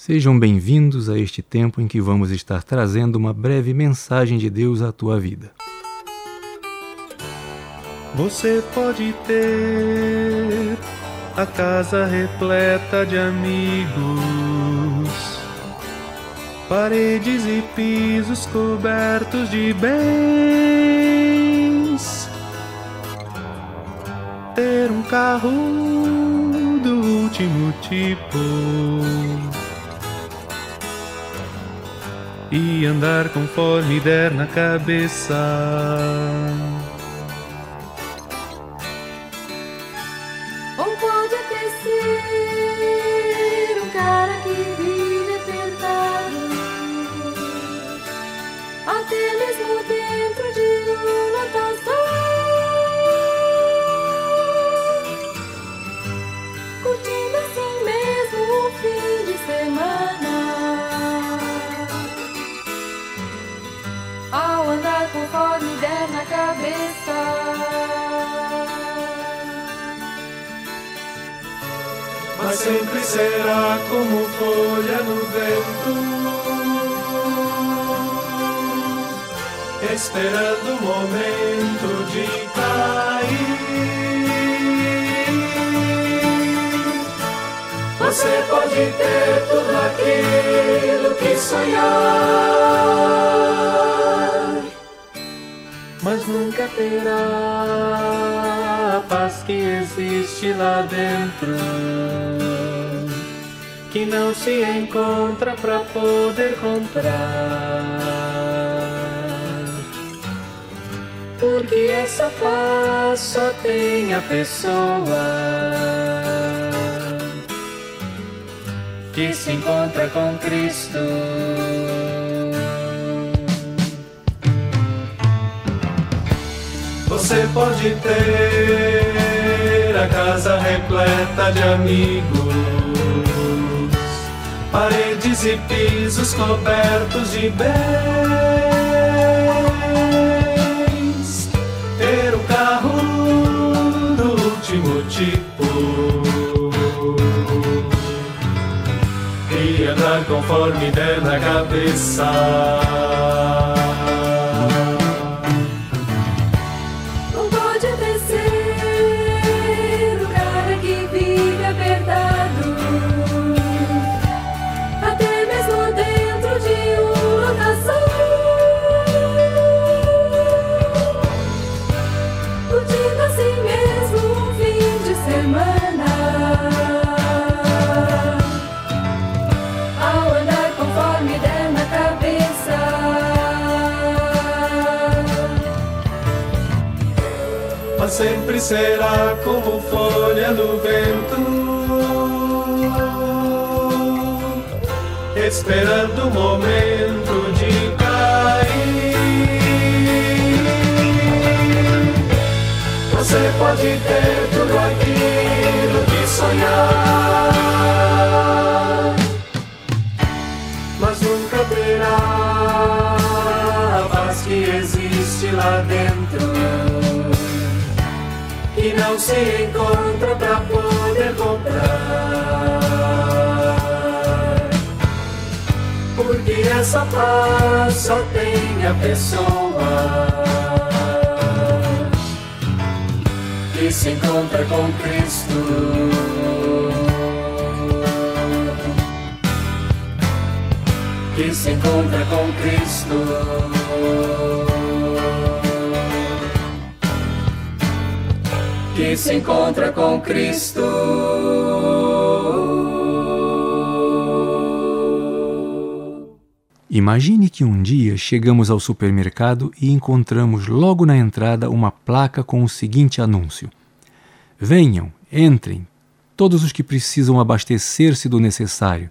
sejam bem-vindos a este tempo em que vamos estar trazendo uma breve mensagem de Deus à tua vida. Você pode ter a casa repleta de amigos, paredes e pisos cobertos de bens, ter um carro do último tipo e andar conforme der na cabeça. Mas sempre será como folha no vento, esperando o momento de cair. Você pode ter tudo aquilo que sonhar, nunca terá paz que existe lá dentro, que não se encontra para poder comprar. Porque essa paz só tem a pessoa que se encontra com Cristo. Você pode ter a casa repleta de amigos, paredes e pisos cobertos de bens, ter um carro do último tipo. E andar conforme der na cabeça. Sempre será como folha no vento, esperando o momento de cair. Você pode ter se encontra para poder comprar. Porque essa paz só tem a pessoa que se encontra com Cristo. Que se encontra com Cristo. Se encontra com Cristo. Imagine que um dia chegamos ao supermercado e encontramos logo na entrada uma placa com o seguinte anúncio: Venham, entrem, todos os que precisam abastecer-se do necessário.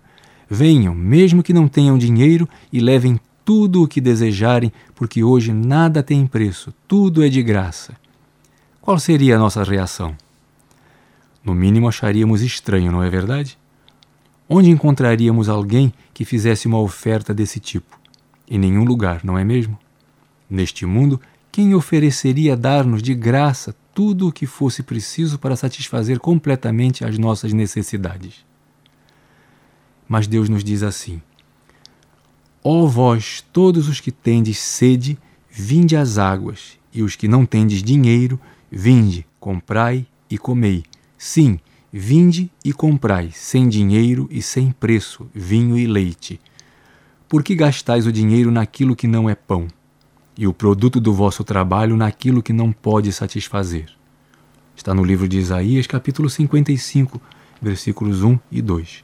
Venham, mesmo que não tenham dinheiro, e levem tudo o que desejarem, porque hoje nada tem preço, tudo é de graça. Qual seria a nossa reação? No mínimo acharíamos estranho, não é verdade? Onde encontraríamos alguém que fizesse uma oferta desse tipo? Em nenhum lugar, não é mesmo? Neste mundo, quem ofereceria dar-nos de graça tudo o que fosse preciso para satisfazer completamente as nossas necessidades? Mas Deus nos diz assim: Ó vós, todos os que tendes sede, vinde às águas, e os que não tendes dinheiro, vinde, comprai e comei. Sim, vinde e comprai, sem dinheiro e sem preço, vinho e leite. Por que gastais o dinheiro naquilo que não é pão, e o produto do vosso trabalho naquilo que não pode satisfazer? Está no livro de Isaías, capítulo 55, versículos 1 e 2.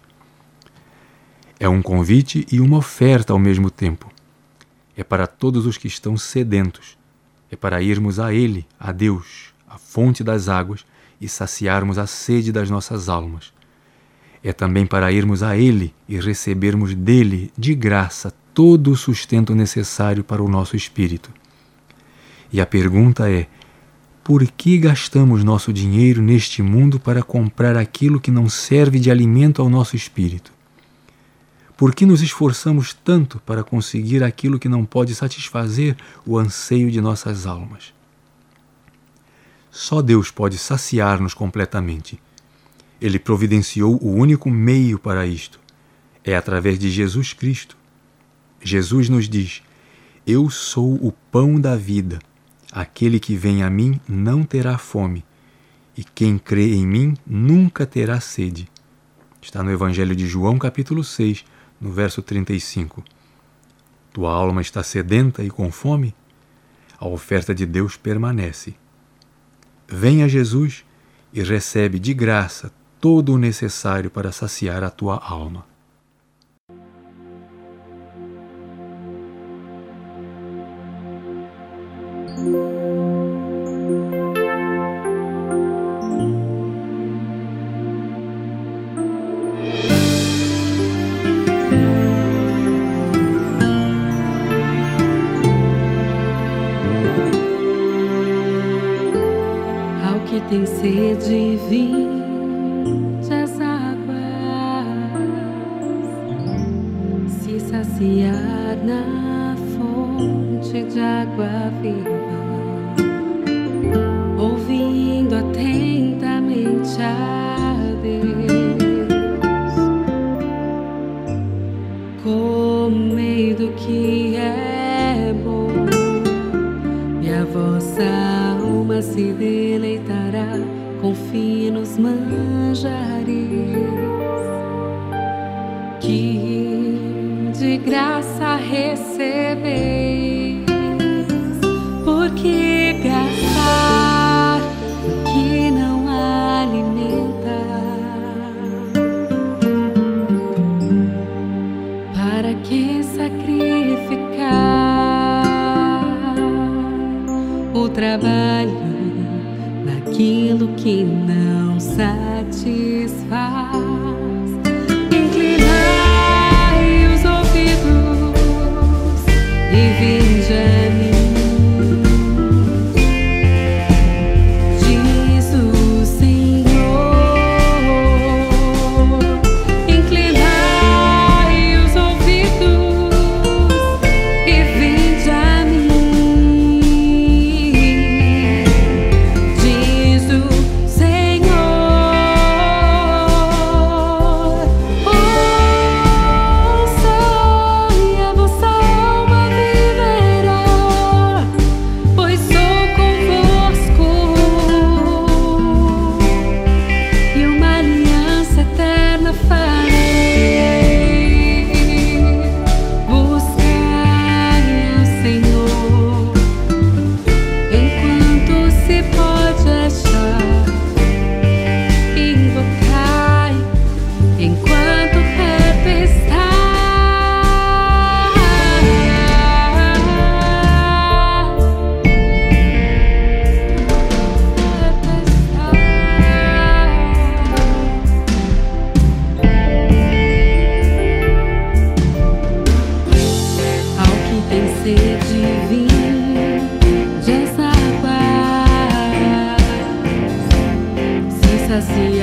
É um convite e uma oferta ao mesmo tempo. É para todos os que estão sedentos. É para irmos a Ele, a Deus, a fonte das águas, e saciarmos a sede das nossas almas. É também para irmos a Ele e recebermos dele, de graça, todo o sustento necessário para o nosso espírito. E a pergunta é: por que gastamos nosso dinheiro neste mundo para comprar aquilo que não serve de alimento ao nosso espírito? Por que nos esforçamos tanto para conseguir aquilo que não pode satisfazer o anseio de nossas almas? Só Deus pode saciar-nos completamente. Ele providenciou o único meio para isto. É através de Jesus Cristo. Jesus nos diz: Eu sou o pão da vida. Aquele que vem a mim não terá fome, e quem crê em mim nunca terá sede. Está no Evangelho de João, capítulo 6, no verso 35. Tua alma está sedenta e com fome? A oferta de Deus permanece. Venha Jesus e recebe de graça todo o necessário para saciar a tua alma. Sede, vinde as águas, se saciar na fonte de água viva, graça recebeis, porque gastar que não alimenta para que sacrificar o trabalho aquilo que não satisfaz. fantasias.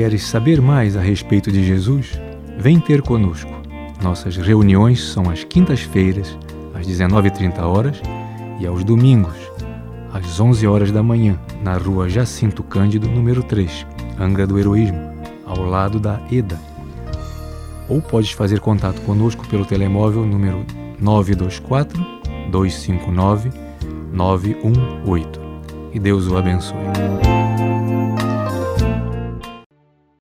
Queres saber mais a respeito de Jesus, vem ter conosco. Nossas reuniões são às quintas-feiras, às 19h30 horas, e aos domingos, às 11 horas da manhã, na rua Jacinto Cândido, número 3, Angra do Heroísmo, ao lado da EDA. ou pode fazer contato conosco pelo telemóvel número 924 259 918. E Deus o abençoe.